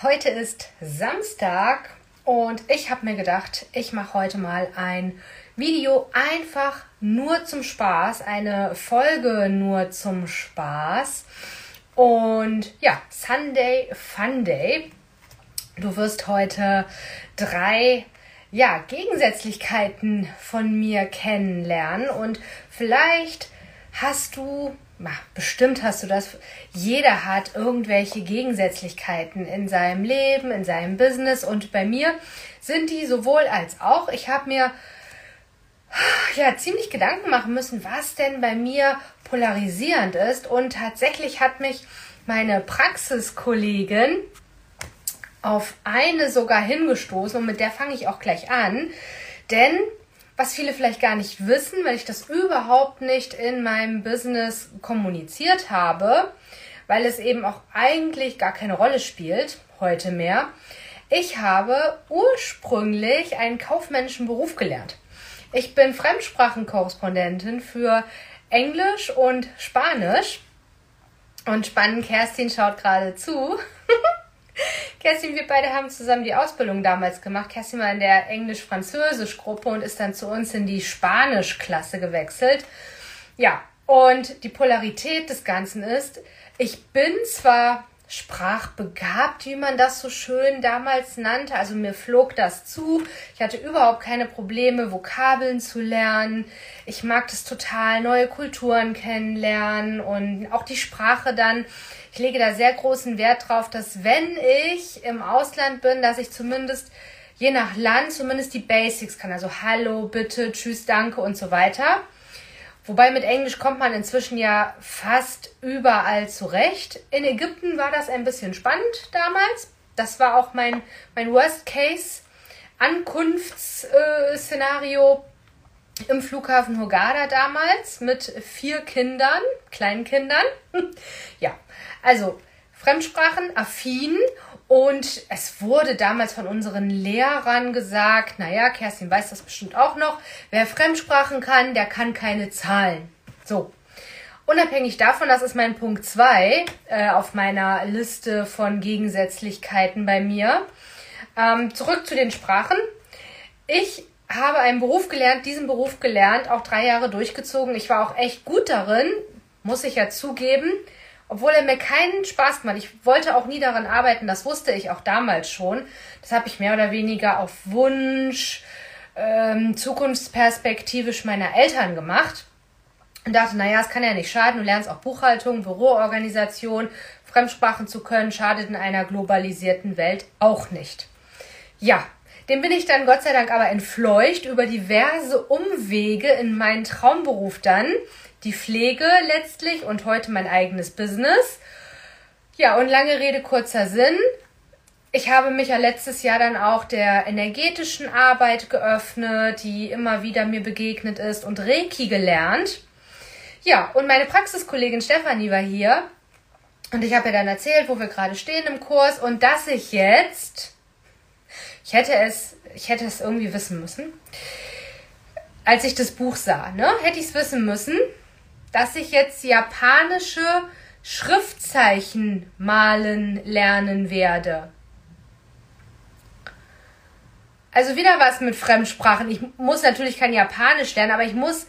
Heute ist Samstag und ich habe mir gedacht, ich mache heute mal ein Video einfach nur zum Spaß, eine Folge nur zum Spaß. Und ja, Sunday Fun Day. Du wirst heute drei ja, Gegensätzlichkeiten von mir kennenlernen und vielleicht hast du bestimmt hast du das. Jeder hat irgendwelche Gegensätzlichkeiten in seinem Leben, in seinem Business und bei mir sind die sowohl als auch. Ich habe mir ja ziemlich Gedanken machen müssen, was denn bei mir polarisierend ist und tatsächlich hat mich meine Praxiskollegin auf eine sogar hingestoßen und mit der fange ich auch gleich an, denn was viele vielleicht gar nicht wissen, weil ich das überhaupt nicht in meinem Business kommuniziert habe, weil es eben auch eigentlich gar keine Rolle spielt, heute mehr. Ich habe ursprünglich einen kaufmännischen Beruf gelernt. Ich bin Fremdsprachenkorrespondentin für Englisch und Spanisch. Und spannend, Kerstin schaut gerade zu. Kerstin, wir beide haben zusammen die Ausbildung damals gemacht. Kerstin war in der Englisch-Französisch-Gruppe und ist dann zu uns in die Spanisch-Klasse gewechselt. Ja, und die Polarität des Ganzen ist, ich bin zwar sprachbegabt, wie man das so schön damals nannte. Also mir flog das zu. Ich hatte überhaupt keine Probleme, Vokabeln zu lernen. Ich mag das total, neue Kulturen kennenlernen und auch die Sprache dann ich lege da sehr großen Wert drauf, dass wenn ich im Ausland bin, dass ich zumindest je nach Land zumindest die Basics kann. Also Hallo, bitte, Tschüss, Danke und so weiter. Wobei mit Englisch kommt man inzwischen ja fast überall zurecht. In Ägypten war das ein bisschen spannend damals. Das war auch mein, mein Worst-Case-Ankunftsszenario im Flughafen Hogada damals mit vier Kindern, kleinen Kindern. ja, also Fremdsprachen affin und es wurde damals von unseren Lehrern gesagt, naja, Kerstin weiß das bestimmt auch noch, wer Fremdsprachen kann, der kann keine Zahlen. So. Unabhängig davon, das ist mein Punkt 2 äh, auf meiner Liste von Gegensätzlichkeiten bei mir. Ähm, zurück zu den Sprachen. Ich habe einen Beruf gelernt, diesen Beruf gelernt, auch drei Jahre durchgezogen. Ich war auch echt gut darin, muss ich ja zugeben obwohl er mir keinen Spaß gemacht. Ich wollte auch nie daran arbeiten, das wusste ich auch damals schon. Das habe ich mehr oder weniger auf Wunsch, ähm, zukunftsperspektivisch meiner Eltern gemacht. Und dachte, naja, es kann ja nicht schaden. Du lernst auch Buchhaltung, Büroorganisation, Fremdsprachen zu können, schadet in einer globalisierten Welt auch nicht. Ja, dem bin ich dann Gott sei Dank aber entfleucht über diverse Umwege in meinen Traumberuf dann, die Pflege letztlich und heute mein eigenes Business. Ja, und lange Rede, kurzer Sinn. Ich habe mich ja letztes Jahr dann auch der energetischen Arbeit geöffnet, die immer wieder mir begegnet ist und Reiki gelernt. Ja, und meine Praxiskollegin Stefanie war hier und ich habe ihr dann erzählt, wo wir gerade stehen im Kurs und dass ich jetzt, ich hätte es, ich hätte es irgendwie wissen müssen, als ich das Buch sah, ne, hätte ich es wissen müssen, dass ich jetzt japanische Schriftzeichen malen lernen werde. Also wieder was mit Fremdsprachen. Ich muss natürlich kein Japanisch lernen, aber ich muss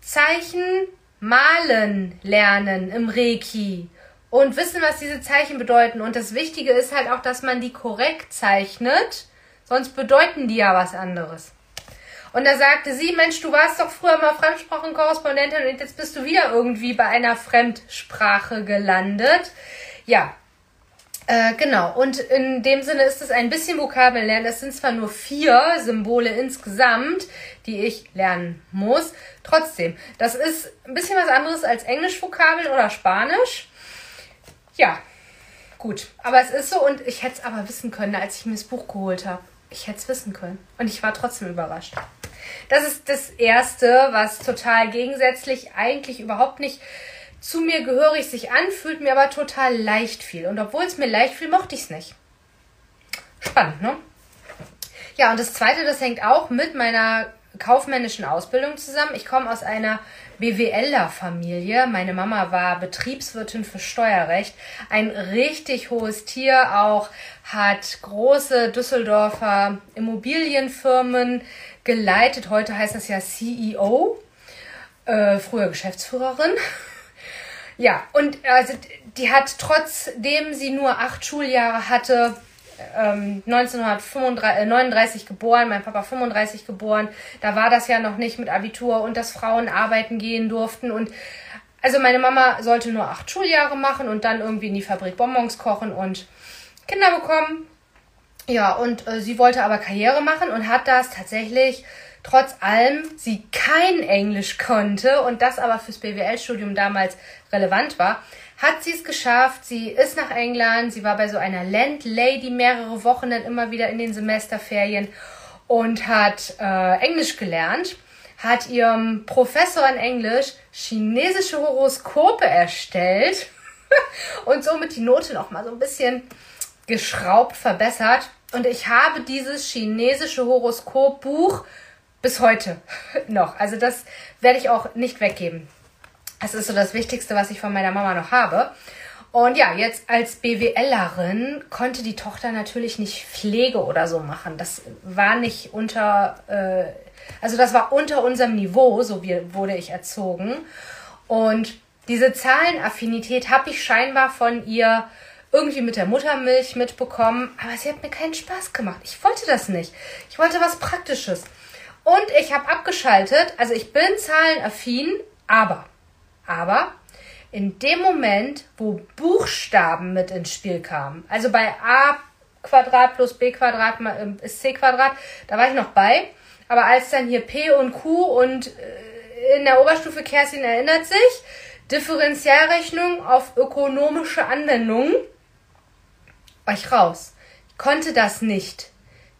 Zeichen malen lernen im Reiki und wissen, was diese Zeichen bedeuten. Und das Wichtige ist halt auch, dass man die korrekt zeichnet, sonst bedeuten die ja was anderes. Und da sagte sie, Mensch, du warst doch früher mal Fremdsprachenkorrespondentin und jetzt bist du wieder irgendwie bei einer Fremdsprache gelandet. Ja, äh, genau. Und in dem Sinne ist es ein bisschen Vokabeln lernen. Es sind zwar nur vier Symbole insgesamt, die ich lernen muss. Trotzdem, das ist ein bisschen was anderes als Englisch-Vokabeln oder Spanisch. Ja, gut. Aber es ist so und ich hätte es aber wissen können, als ich mir das Buch geholt habe. Ich hätte es wissen können. Und ich war trotzdem überrascht. Das ist das Erste, was total gegensätzlich eigentlich überhaupt nicht zu mir gehörig sich anfühlt, mir aber total leicht fiel. Und obwohl es mir leicht fiel, mochte ich es nicht. Spannend, ne? Ja, und das Zweite, das hängt auch mit meiner kaufmännischen Ausbildung zusammen. Ich komme aus einer BWLer-Familie. Meine Mama war Betriebswirtin für Steuerrecht. Ein richtig hohes Tier auch, hat große Düsseldorfer Immobilienfirmen geleitet. Heute heißt das ja CEO, äh, früher Geschäftsführerin. ja, und also die hat trotzdem sie nur acht Schuljahre hatte, ähm, 1939 geboren, mein Papa 35 geboren. Da war das ja noch nicht mit Abitur und dass Frauen arbeiten gehen durften. Und also meine Mama sollte nur acht Schuljahre machen und dann irgendwie in die Fabrik Bonbons kochen und Kinder bekommen. Ja, und äh, sie wollte aber Karriere machen und hat das tatsächlich trotz allem sie kein Englisch konnte und das aber fürs BWL-Studium damals relevant war, hat sie es geschafft. Sie ist nach England. Sie war bei so einer Landlady mehrere Wochen dann immer wieder in den Semesterferien und hat äh, Englisch gelernt. Hat ihrem Professor in Englisch chinesische Horoskope erstellt und somit die Note noch mal so ein bisschen geschraubt, verbessert. Und ich habe dieses chinesische Horoskopbuch bis heute noch. Also das werde ich auch nicht weggeben. Das ist so das Wichtigste, was ich von meiner Mama noch habe. Und ja, jetzt als BWLerin konnte die Tochter natürlich nicht Pflege oder so machen. Das war nicht unter, äh, also das war unter unserem Niveau, so wie, wurde ich erzogen. Und diese Zahlenaffinität habe ich scheinbar von ihr irgendwie mit der Muttermilch mitbekommen, aber sie hat mir keinen Spaß gemacht. Ich wollte das nicht. Ich wollte was Praktisches. Und ich habe abgeschaltet, also ich bin zahlenaffin, aber aber in dem Moment, wo Buchstaben mit ins Spiel kamen, also bei a Quadrat plus b Quadrat ähm, ist c Quadrat, da war ich noch bei. Aber als dann hier p und q und äh, in der Oberstufe Kerstin erinnert sich, Differentialrechnung auf ökonomische Anwendungen, ich raus. Ich konnte das nicht.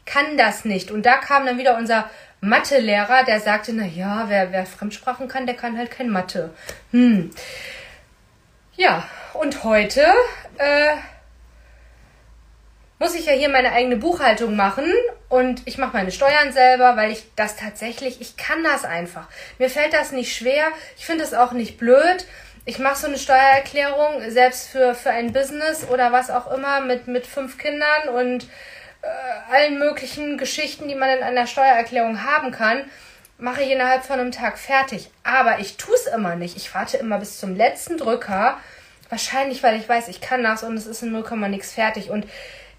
Kann das nicht. Und da kam dann wieder unser Mathelehrer, der sagte, na ja, wer, wer Fremdsprachen kann, der kann halt kein Mathe. Hm. Ja, und heute äh, muss ich ja hier meine eigene Buchhaltung machen und ich mache meine Steuern selber, weil ich das tatsächlich, ich kann das einfach. Mir fällt das nicht schwer, ich finde es auch nicht blöd. Ich mache so eine Steuererklärung selbst für, für ein Business oder was auch immer mit, mit fünf Kindern und äh, allen möglichen Geschichten, die man in einer Steuererklärung haben kann, mache ich innerhalb von einem Tag fertig. Aber ich tue es immer nicht. Ich warte immer bis zum letzten Drücker. Wahrscheinlich, weil ich weiß, ich kann das und es ist in 0, nix fertig. Und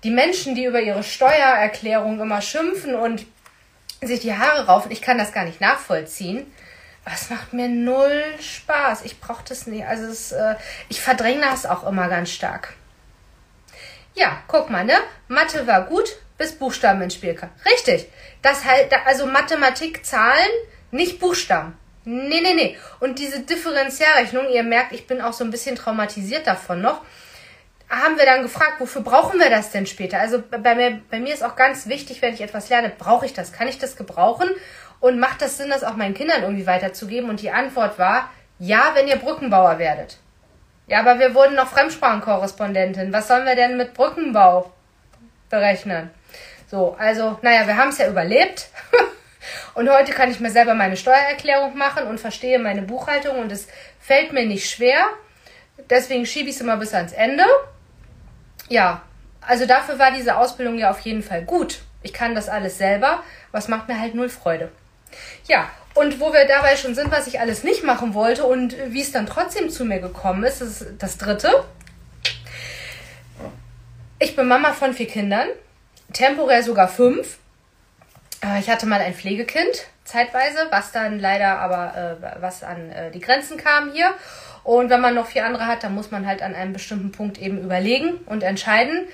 die Menschen, die über ihre Steuererklärung immer schimpfen und sich die Haare raufen, ich kann das gar nicht nachvollziehen. Es macht mir null Spaß. Ich brauche das nicht. Also es, äh, ich verdränge das auch immer ganz stark. Ja, guck mal, ne? Mathe war gut, bis Buchstaben ins Spiel kamen. Richtig. Das halt, also Mathematik, Zahlen, nicht Buchstaben. Nee, nee, nee. Und diese Differentialrechnung, ihr merkt, ich bin auch so ein bisschen traumatisiert davon noch, haben wir dann gefragt, wofür brauchen wir das denn später? Also bei mir, bei mir ist auch ganz wichtig, wenn ich etwas lerne, brauche ich das? Kann ich das gebrauchen? Und macht das Sinn, das auch meinen Kindern irgendwie weiterzugeben? Und die Antwort war, ja, wenn ihr Brückenbauer werdet. Ja, aber wir wurden noch Fremdsprachenkorrespondentin. Was sollen wir denn mit Brückenbau berechnen? So, also, naja, wir haben es ja überlebt. Und heute kann ich mir selber meine Steuererklärung machen und verstehe meine Buchhaltung und es fällt mir nicht schwer. Deswegen schiebe ich es immer bis ans Ende. Ja, also dafür war diese Ausbildung ja auf jeden Fall gut. Ich kann das alles selber, was macht mir halt null Freude. Ja, und wo wir dabei schon sind, was ich alles nicht machen wollte und wie es dann trotzdem zu mir gekommen ist, ist das dritte. Ich bin Mama von vier Kindern, temporär sogar fünf. Äh, ich hatte mal ein Pflegekind, zeitweise, was dann leider aber, äh, was an äh, die Grenzen kam hier. Und wenn man noch vier andere hat, dann muss man halt an einem bestimmten Punkt eben überlegen und entscheiden.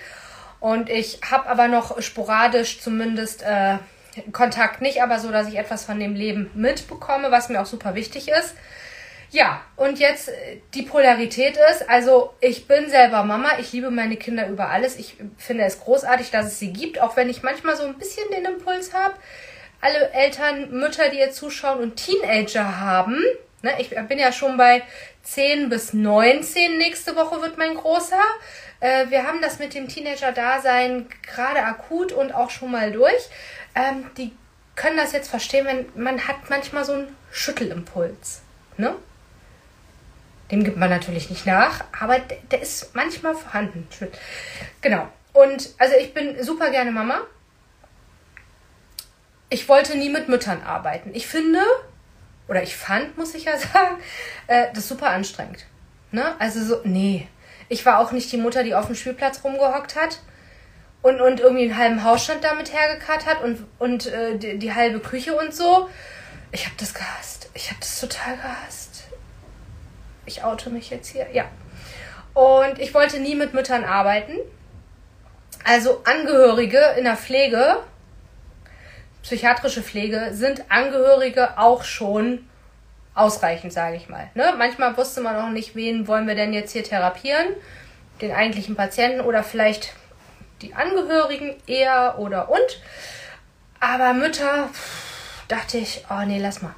Und ich habe aber noch sporadisch zumindest äh, Kontakt nicht, aber so, dass ich etwas von dem Leben mitbekomme, was mir auch super wichtig ist. Ja, und jetzt äh, die Polarität ist, also ich bin selber Mama, ich liebe meine Kinder über alles. Ich finde es großartig, dass es sie gibt, auch wenn ich manchmal so ein bisschen den Impuls habe. Alle Eltern, Mütter, die jetzt zuschauen und Teenager haben, ne, ich bin ja schon bei 10 bis 19, nächste Woche wird mein Großer. Äh, wir haben das mit dem Teenager-Dasein gerade akut und auch schon mal durch. Ähm, die können das jetzt verstehen, wenn man hat manchmal so einen Schüttelimpuls. Ne? Dem gibt man natürlich nicht nach, aber der, der ist manchmal vorhanden. Genau. Und also ich bin super gerne Mama. Ich wollte nie mit Müttern arbeiten. Ich finde, oder ich fand, muss ich ja sagen, äh, das super anstrengend. Ne? Also so, nee. Ich war auch nicht die Mutter, die auf dem Spielplatz rumgehockt hat und, und irgendwie einen halben Hausstand damit hergekarrt hat und, und äh, die, die halbe Küche und so. Ich habe das gehasst. Ich habe das total gehasst. Ich oute mich jetzt hier. Ja. Und ich wollte nie mit Müttern arbeiten. Also Angehörige in der Pflege, psychiatrische Pflege, sind Angehörige auch schon ausreichend, sage ich mal. Ne? Manchmal wusste man auch nicht, wen wollen wir denn jetzt hier therapieren. Den eigentlichen Patienten oder vielleicht die Angehörigen eher oder und. Aber Mütter, dachte ich, oh nee, lass mal.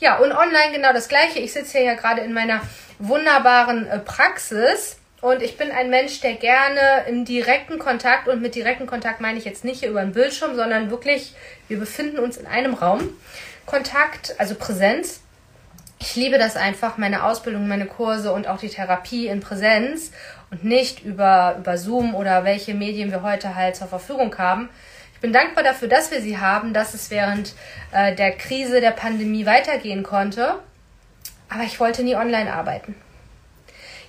Ja, und online genau das gleiche. Ich sitze hier ja gerade in meiner wunderbaren äh, Praxis und ich bin ein Mensch, der gerne im direkten Kontakt, und mit direkten Kontakt meine ich jetzt nicht hier über den Bildschirm, sondern wirklich, wir befinden uns in einem Raum. Kontakt, also Präsenz. Ich liebe das einfach, meine Ausbildung, meine Kurse und auch die Therapie in Präsenz und nicht über, über Zoom oder welche Medien wir heute halt zur Verfügung haben. Ich bin dankbar dafür, dass wir sie haben, dass es während äh, der Krise der Pandemie weitergehen konnte. Aber ich wollte nie online arbeiten.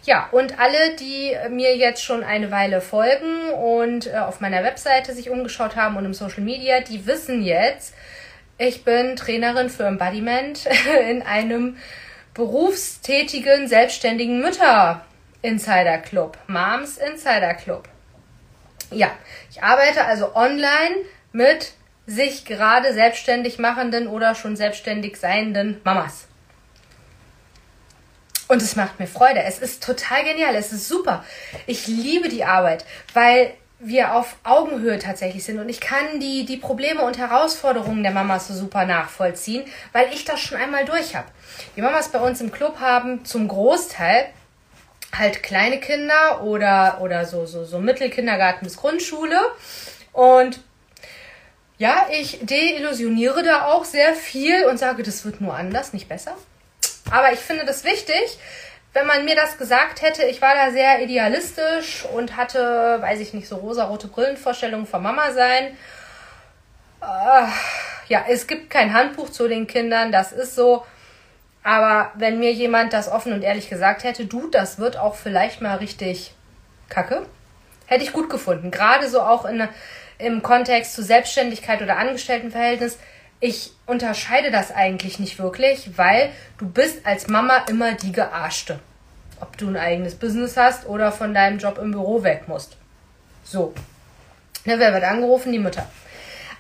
Ja, und alle, die mir jetzt schon eine Weile folgen und äh, auf meiner Webseite sich umgeschaut haben und im Social Media, die wissen jetzt, ich bin Trainerin für Embodiment in einem berufstätigen, selbstständigen Mütter Insider Club. Moms Insider Club. Ja, ich arbeite also online mit sich gerade selbstständig machenden oder schon selbstständig seienden Mamas. Und es macht mir Freude. Es ist total genial. Es ist super. Ich liebe die Arbeit, weil wir auf Augenhöhe tatsächlich sind und ich kann die, die Probleme und Herausforderungen der Mamas so super nachvollziehen, weil ich das schon einmal durch habe. Die Mamas bei uns im Club haben zum Großteil halt kleine Kinder oder, oder so, so, so Mittelkindergarten bis Grundschule. Und ja, ich deillusioniere da auch sehr viel und sage, das wird nur anders, nicht besser. Aber ich finde das wichtig, wenn man mir das gesagt hätte, ich war da sehr idealistisch und hatte, weiß ich nicht, so rosa-rote Brillenvorstellungen von Mama sein. Äh, ja, es gibt kein Handbuch zu den Kindern, das ist so. Aber wenn mir jemand das offen und ehrlich gesagt hätte, du, das wird auch vielleicht mal richtig kacke, hätte ich gut gefunden. Gerade so auch in, im Kontext zu Selbstständigkeit oder Angestelltenverhältnis. Ich unterscheide das eigentlich nicht wirklich, weil du bist als Mama immer die Gearschte. Ob du ein eigenes Business hast oder von deinem Job im Büro weg musst. So. Ne, wer wird angerufen? Die Mütter.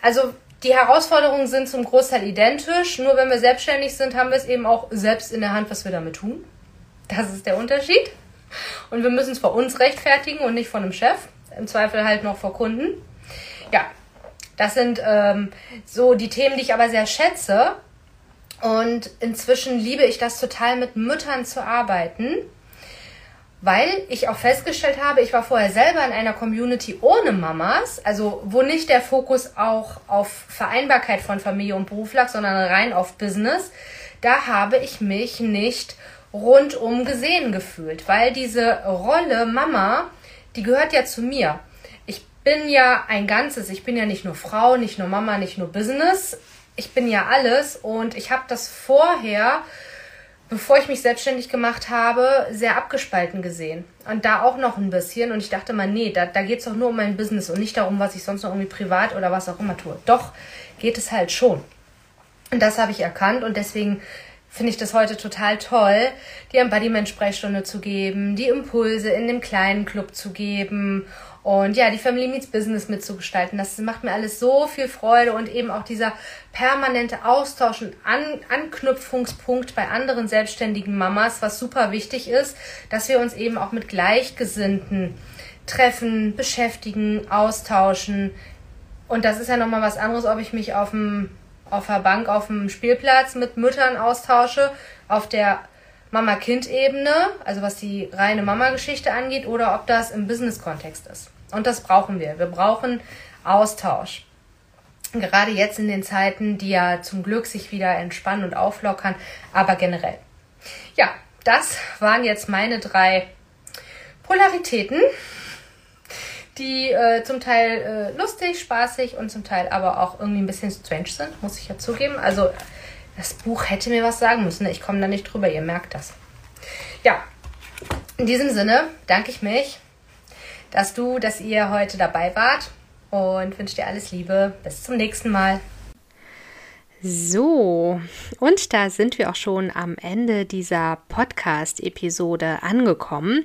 Also die Herausforderungen sind zum Großteil identisch, nur wenn wir selbstständig sind, haben wir es eben auch selbst in der Hand, was wir damit tun. Das ist der Unterschied. Und wir müssen es vor uns rechtfertigen und nicht vor einem Chef. Im Zweifel halt noch vor Kunden. Ja, das sind ähm, so die Themen, die ich aber sehr schätze. Und inzwischen liebe ich das total, mit Müttern zu arbeiten. Weil ich auch festgestellt habe, ich war vorher selber in einer Community ohne Mamas, also wo nicht der Fokus auch auf Vereinbarkeit von Familie und Beruf lag, sondern rein auf Business. Da habe ich mich nicht rundum gesehen gefühlt, weil diese Rolle Mama, die gehört ja zu mir. Ich bin ja ein Ganzes. Ich bin ja nicht nur Frau, nicht nur Mama, nicht nur Business. Ich bin ja alles und ich habe das vorher bevor ich mich selbstständig gemacht habe, sehr abgespalten gesehen. Und da auch noch ein bisschen. Und ich dachte mal, nee, da, da geht es doch nur um mein Business und nicht darum, was ich sonst noch irgendwie privat oder was auch immer tue. Doch, geht es halt schon. Und das habe ich erkannt und deswegen finde ich das heute total toll, die Embodiment-Sprechstunde zu geben, die Impulse in dem kleinen Club zu geben und ja, die Family Meets Business mitzugestalten. Das macht mir alles so viel Freude und eben auch dieser permanente Austausch und An Anknüpfungspunkt bei anderen selbstständigen Mamas, was super wichtig ist, dass wir uns eben auch mit Gleichgesinnten treffen, beschäftigen, austauschen. Und das ist ja nochmal was anderes, ob ich mich auf dem auf der Bank auf dem Spielplatz mit Müttern austausche, auf der Mama-Kind-Ebene, also was die reine Mama-Geschichte angeht, oder ob das im Business-Kontext ist. Und das brauchen wir. Wir brauchen Austausch. Gerade jetzt in den Zeiten, die ja zum Glück sich wieder entspannen und auflockern, aber generell. Ja, das waren jetzt meine drei Polaritäten, die äh, zum Teil äh, lustig, spaßig und zum Teil aber auch irgendwie ein bisschen strange sind, muss ich ja zugeben. Also das Buch hätte mir was sagen müssen. Ich komme da nicht drüber, ihr merkt das. Ja, in diesem Sinne danke ich mich, dass du, dass ihr heute dabei wart und wünsche dir alles Liebe. Bis zum nächsten Mal. So, und da sind wir auch schon am Ende dieser Podcast-Episode angekommen.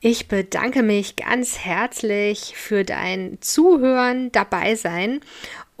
Ich bedanke mich ganz herzlich für dein Zuhören, dabei sein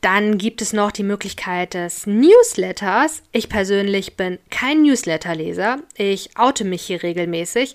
Dann gibt es noch die Möglichkeit des Newsletters. Ich persönlich bin kein Newsletterleser. Ich oute mich hier regelmäßig.